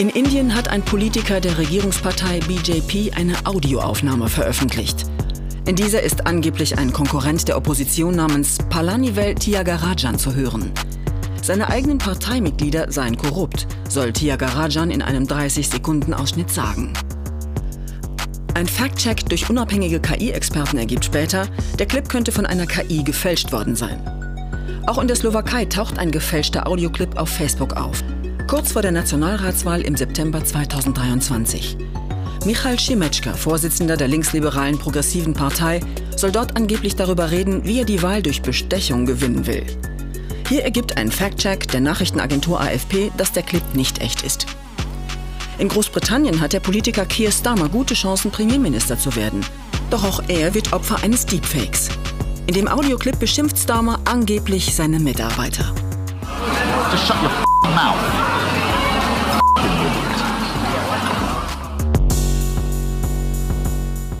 In Indien hat ein Politiker der Regierungspartei BJP eine Audioaufnahme veröffentlicht. In dieser ist angeblich ein Konkurrent der Opposition namens Palanivel Tyagarajan zu hören. Seine eigenen Parteimitglieder seien korrupt, soll Tyagarajan in einem 30-Sekunden-Ausschnitt sagen. Ein Fact-Check durch unabhängige KI-Experten ergibt später, der Clip könnte von einer KI gefälscht worden sein. Auch in der Slowakei taucht ein gefälschter Audioclip auf Facebook auf. Kurz vor der Nationalratswahl im September 2023. Michal Šimetschka, Vorsitzender der linksliberalen Progressiven Partei, soll dort angeblich darüber reden, wie er die Wahl durch Bestechung gewinnen will. Hier ergibt ein Fact-Check der Nachrichtenagentur AFP, dass der Clip nicht echt ist. In Großbritannien hat der Politiker Keir Starmer gute Chancen, Premierminister zu werden. Doch auch er wird Opfer eines Deepfakes. In dem Audioclip beschimpft Starmer angeblich seine Mitarbeiter. Just shut your mouth.